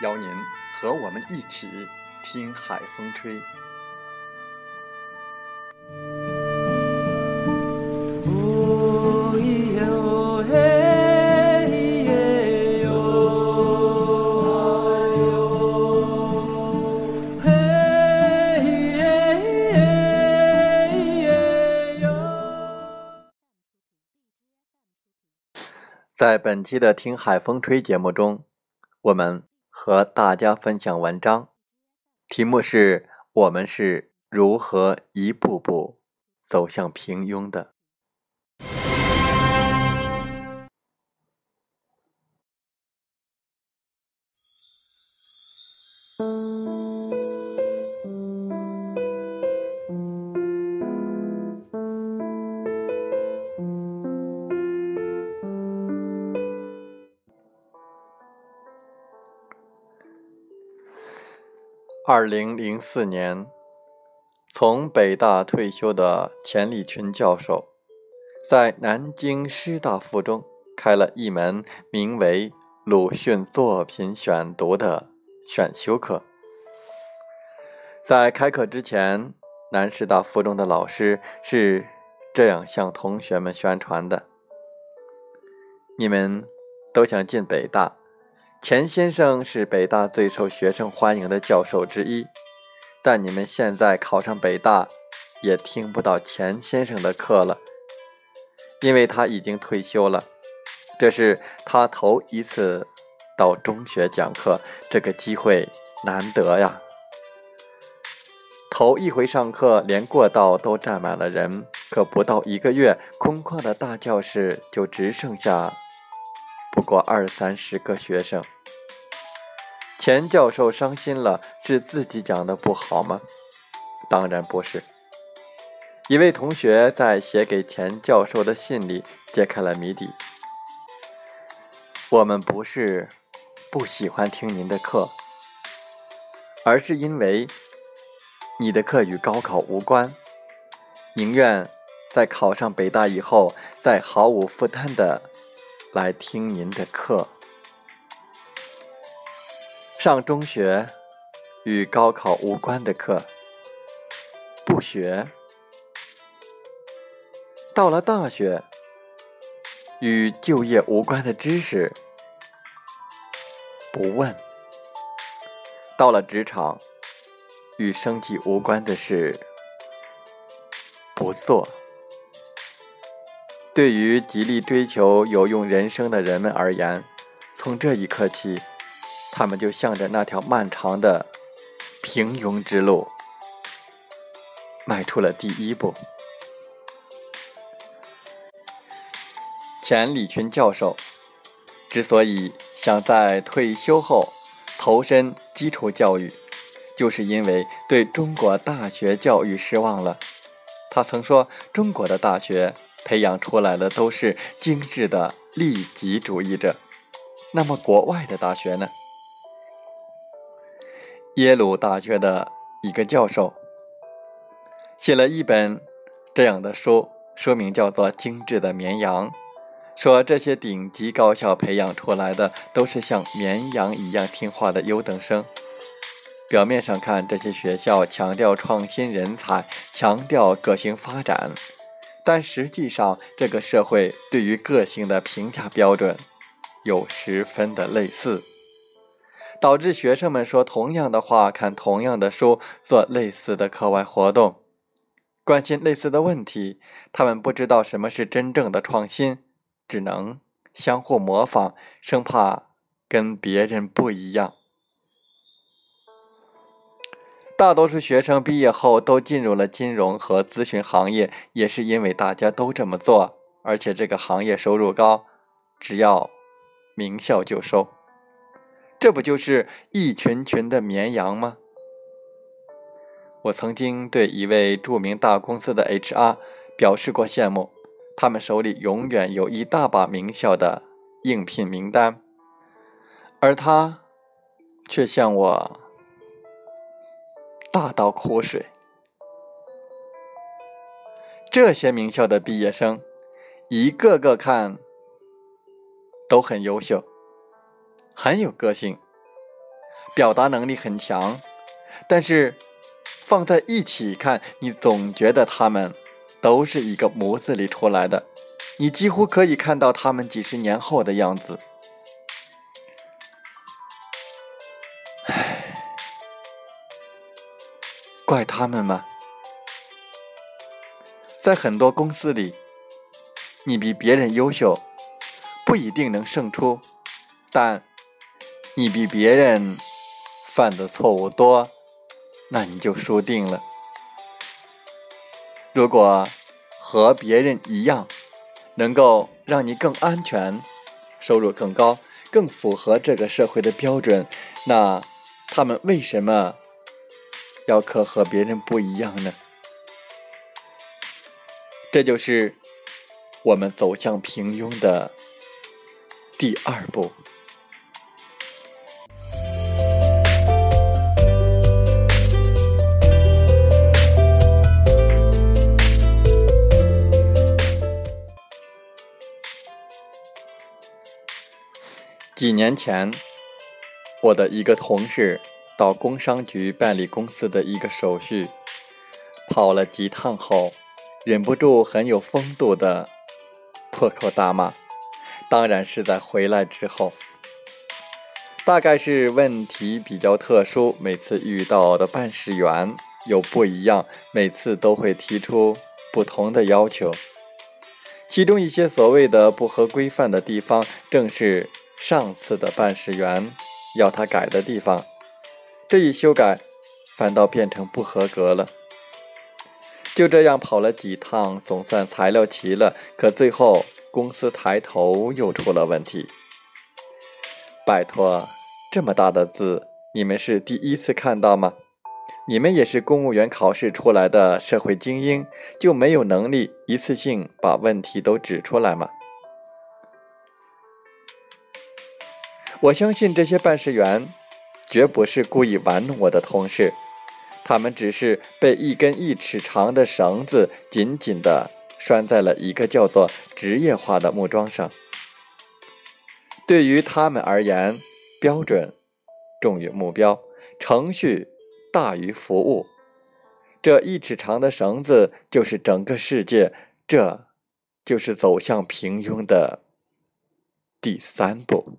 邀您和我们一起听海风吹。在本期的《听海风吹》节目中，我们。和大家分享文章，题目是我们是如何一步步走向平庸的。二零零四年，从北大退休的钱理群教授，在南京师大附中开了一门名为《鲁迅作品选读》的选修课。在开课之前，南师大附中的老师是这样向同学们宣传的：“你们都想进北大。”钱先生是北大最受学生欢迎的教授之一，但你们现在考上北大，也听不到钱先生的课了，因为他已经退休了。这是他头一次到中学讲课，这个机会难得呀。头一回上课，连过道都站满了人，可不到一个月，空旷的大教室就只剩下。不过二三十个学生，钱教授伤心了，是自己讲的不好吗？当然不是。一位同学在写给钱教授的信里揭开了谜底：我们不是不喜欢听您的课，而是因为你的课与高考无关，宁愿在考上北大以后，再毫无负担的。来听您的课。上中学与高考无关的课。不学；到了大学与就业无关的知识。不问；到了职场与生计无关的事。不做。对于极力追求有用人生的人们而言，从这一刻起，他们就向着那条漫长的平庸之路迈出了第一步。钱理群教授之所以想在退休后投身基础教育，就是因为对中国大学教育失望了。他曾说：“中国的大学。”培养出来的都是精致的利己主义者。那么，国外的大学呢？耶鲁大学的一个教授写了一本这样的书，书名叫做《精致的绵羊》，说这些顶级高校培养出来的都是像绵羊一样听话的优等生。表面上看，这些学校强调创新人才，强调个性发展。但实际上，这个社会对于个性的评价标准有十分的类似，导致学生们说同样的话，看同样的书，做类似的课外活动，关心类似的问题。他们不知道什么是真正的创新，只能相互模仿，生怕跟别人不一样。大多数学生毕业后都进入了金融和咨询行业，也是因为大家都这么做，而且这个行业收入高，只要名校就收。这不就是一群群的绵羊吗？我曾经对一位著名大公司的 HR 表示过羡慕，他们手里永远有一大把名校的应聘名单，而他却向我。大倒苦水。这些名校的毕业生，一个个看都很优秀，很有个性，表达能力很强。但是放在一起看，你总觉得他们都是一个模子里出来的，你几乎可以看到他们几十年后的样子。怪他们吗？在很多公司里，你比别人优秀，不一定能胜出，但你比别人犯的错误多，那你就输定了。如果和别人一样，能够让你更安全、收入更高、更符合这个社会的标准，那他们为什么？要可和别人不一样呢，这就是我们走向平庸的第二步。几年前，我的一个同事。到工商局办理公司的一个手续，跑了几趟后，忍不住很有风度的破口大骂。当然是在回来之后，大概是问题比较特殊，每次遇到的办事员又不一样，每次都会提出不同的要求。其中一些所谓的不合规范的地方，正是上次的办事员要他改的地方。这一修改，反倒变成不合格了。就这样跑了几趟，总算材料齐了，可最后公司抬头又出了问题。拜托，这么大的字，你们是第一次看到吗？你们也是公务员考试出来的社会精英，就没有能力一次性把问题都指出来吗？我相信这些办事员。绝不是故意玩弄我的同事，他们只是被一根一尺长的绳子紧紧地拴在了一个叫做职业化的木桩上。对于他们而言，标准重于目标，程序大于服务。这一尺长的绳子就是整个世界，这就是走向平庸的第三步。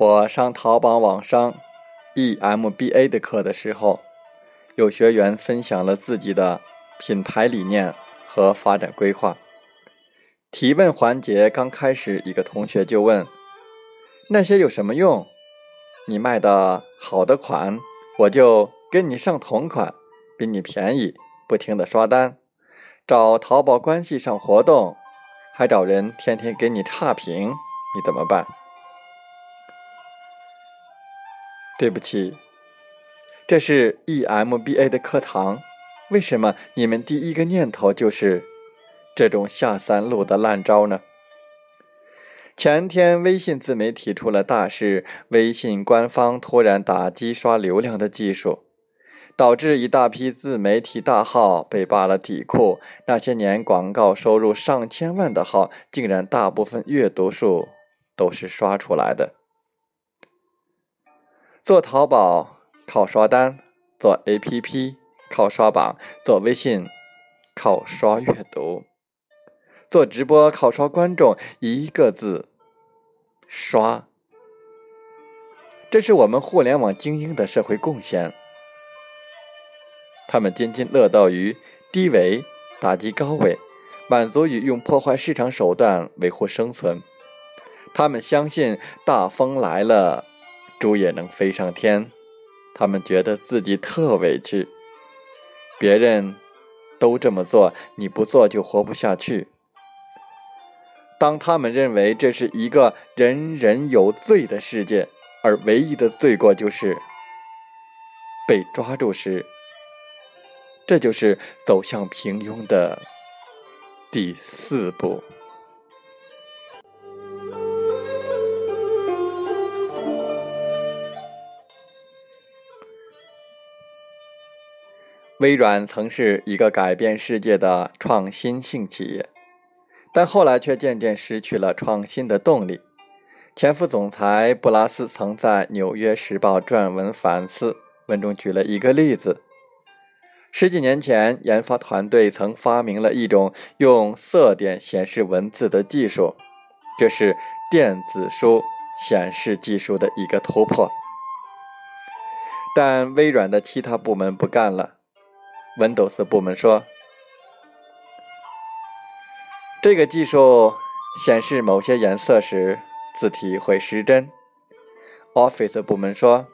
我上淘宝网上 EMBA 的课的时候，有学员分享了自己的品牌理念和发展规划。提问环节刚开始，一个同学就问：“那些有什么用？你卖的好的款，我就跟你上同款，比你便宜，不停的刷单，找淘宝关系上活动，还找人天天给你差评，你怎么办？”对不起，这是 EMBA 的课堂，为什么你们第一个念头就是这种下三路的烂招呢？前天微信自媒体出了大事，微信官方突然打击刷流量的技术，导致一大批自媒体大号被扒了底裤。那些年广告收入上千万的号，竟然大部分阅读数都是刷出来的。做淘宝靠刷单，做 APP 靠刷榜，做微信靠刷阅读，做直播靠刷观众，一个字。刷，这是我们互联网精英的社会贡献。他们津津乐道于低维打击高维，满足于用破坏市场手段维护生存。他们相信大风来了，猪也能飞上天。他们觉得自己特委屈，别人都这么做，你不做就活不下去。当他们认为这是一个人人有罪的世界，而唯一的罪过就是被抓住时，这就是走向平庸的第四步。微软曾是一个改变世界的创新性企业。但后来却渐渐失去了创新的动力。前副总裁布拉斯曾在《纽约时报》撰文反思，文中举了一个例子：十几年前，研发团队曾发明了一种用色点显示文字的技术，这是电子书显示技术的一个突破。但微软的其他部门不干了，Windows 部门说。这个技术显示某些颜色时，字体会失真。Office 部门说，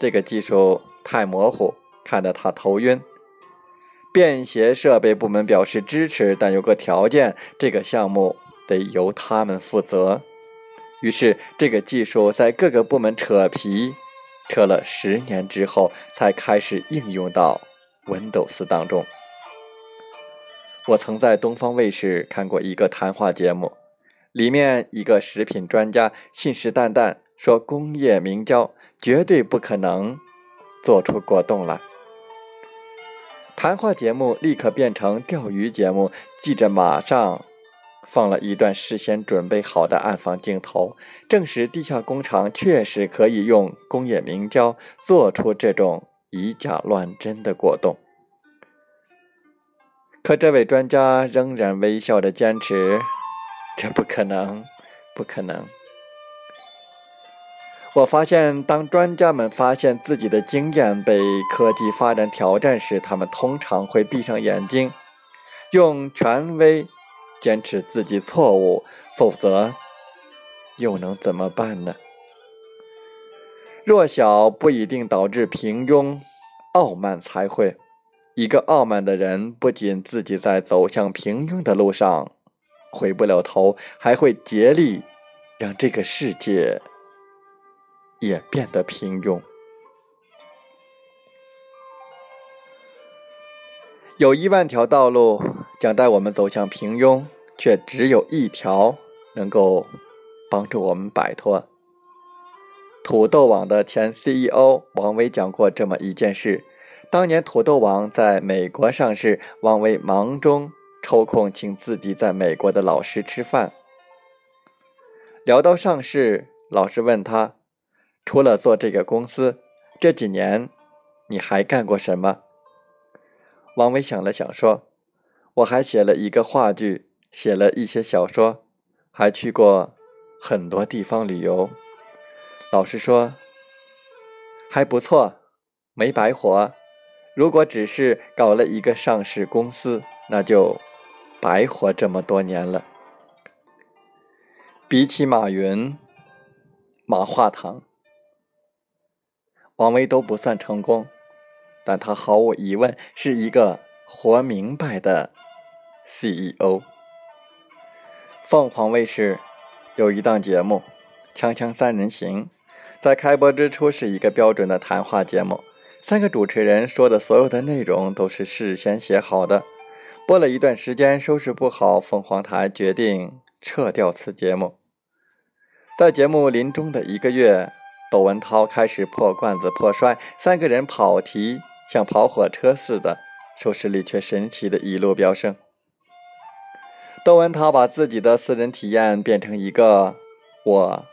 这个技术太模糊，看得他头晕。便携设备部门表示支持，但有个条件：这个项目得由他们负责。于是，这个技术在各个部门扯皮，扯了十年之后，才开始应用到 Windows 当中。我曾在东方卫视看过一个谈话节目，里面一个食品专家信誓旦旦说工业明胶绝对不可能做出果冻来。谈话节目立刻变成钓鱼节目，记者马上放了一段事先准备好的暗房镜头，证实地下工厂确实可以用工业明胶做出这种以假乱真的果冻。可这位专家仍然微笑着坚持：“这不可能，不可能。”我发现，当专家们发现自己的经验被科技发展挑战时，他们通常会闭上眼睛，用权威坚持自己错误，否则又能怎么办呢？弱小不一定导致平庸，傲慢才会。一个傲慢的人，不仅自己在走向平庸的路上回不了头，还会竭力让这个世界也变得平庸。有一万条道路将带我们走向平庸，却只有一条能够帮助我们摆脱。土豆网的前 CEO 王威讲过这么一件事。当年土豆网在美国上市，王威忙中抽空请自己在美国的老师吃饭。聊到上市，老师问他：“除了做这个公司，这几年你还干过什么？”王威想了想说：“我还写了一个话剧，写了一些小说，还去过很多地方旅游。”老师说：“还不错，没白活。”如果只是搞了一个上市公司，那就白活这么多年了。比起马云、马化腾、王威都不算成功，但他毫无疑问是一个活明白的 CEO。凤凰卫视有一档节目《锵锵三人行》，在开播之初是一个标准的谈话节目。三个主持人说的所有的内容都是事先写好的。播了一段时间，收视不好，凤凰台决定撤掉此节目。在节目临终的一个月，窦文涛开始破罐子破摔，三个人跑题像跑火车似的，收视率却神奇的一路飙升。窦文涛把自己的私人体验变成一个我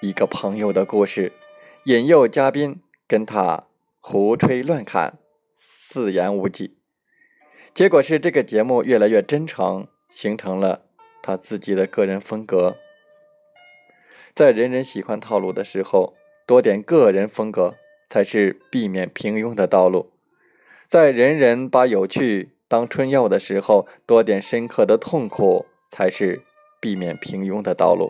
一个朋友的故事，引诱嘉宾跟他胡吹乱侃，四言无忌。结果是这个节目越来越真诚，形成了他自己的个人风格。在人人喜欢套路的时候，多点个人风格才是避免平庸的道路；在人人把有趣当春药的时候，多点深刻的痛苦才是避免平庸的道路；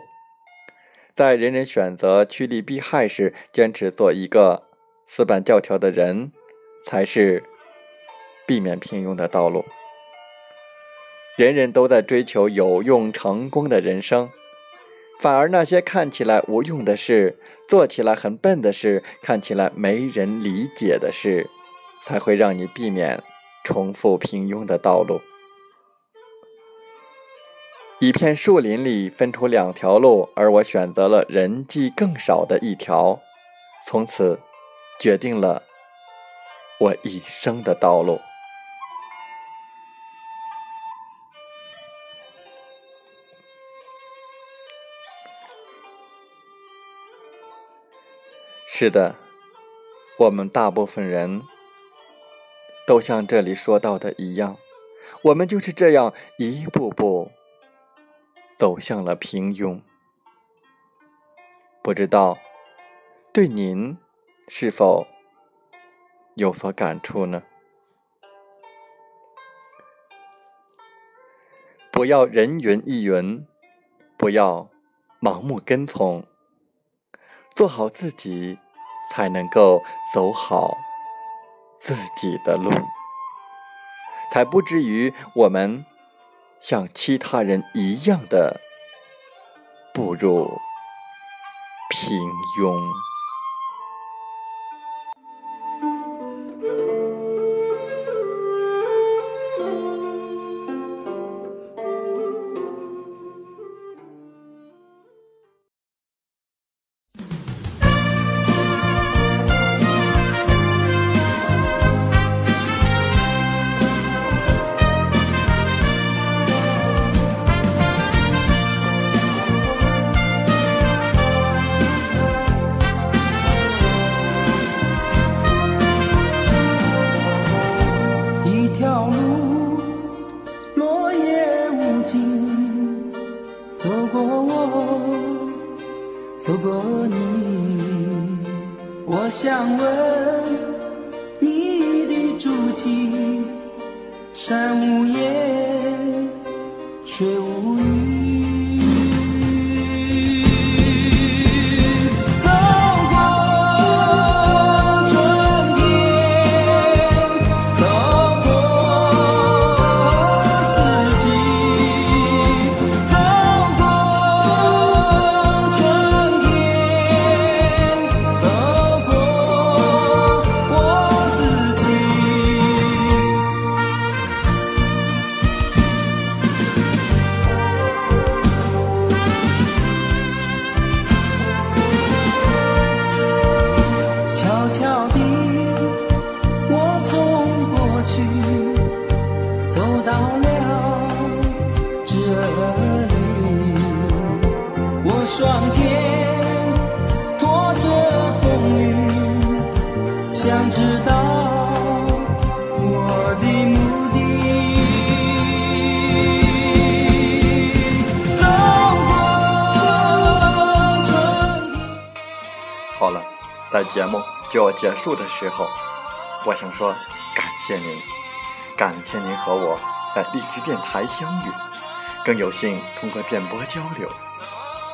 在人人选择趋利避害时，坚持做一个死板教条的人才是。避免平庸的道路，人人都在追求有用成功的人生，反而那些看起来无用的事、做起来很笨的事、看起来没人理解的事，才会让你避免重复平庸的道路。一片树林里分出两条路，而我选择了人迹更少的一条，从此决定了我一生的道路。是的，我们大部分人都像这里说到的一样，我们就是这样一步步走向了平庸。不知道对您是否有所感触呢？不要人云亦云，不要盲目跟从，做好自己。才能够走好自己的路，才不至于我们像其他人一样的步入平庸。双肩拖着风雨，想知道我的目的。好了，在节目就要结束的时候，我想说感谢您，感谢您和我在荔枝电台相遇，更有幸通过电波交流。